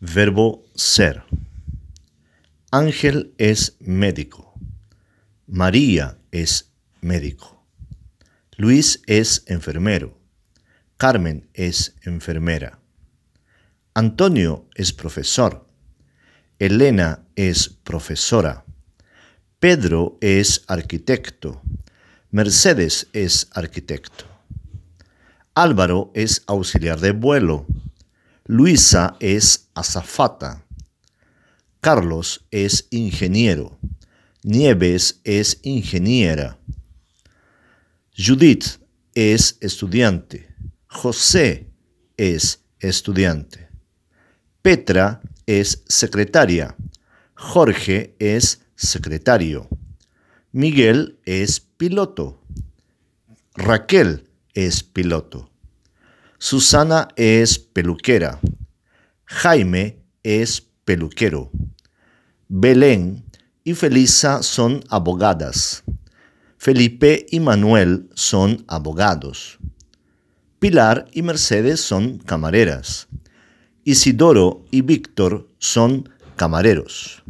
Verbo ser. Ángel es médico. María es médico. Luis es enfermero. Carmen es enfermera. Antonio es profesor. Elena es profesora. Pedro es arquitecto. Mercedes es arquitecto. Álvaro es auxiliar de vuelo. Luisa es azafata. Carlos es ingeniero. Nieves es ingeniera. Judith es estudiante. José es estudiante. Petra es secretaria. Jorge es secretario. Miguel es piloto. Raquel es piloto. Susana es peluquera. Jaime es peluquero. Belén y Felisa son abogadas. Felipe y Manuel son abogados. Pilar y Mercedes son camareras. Isidoro y Víctor son camareros.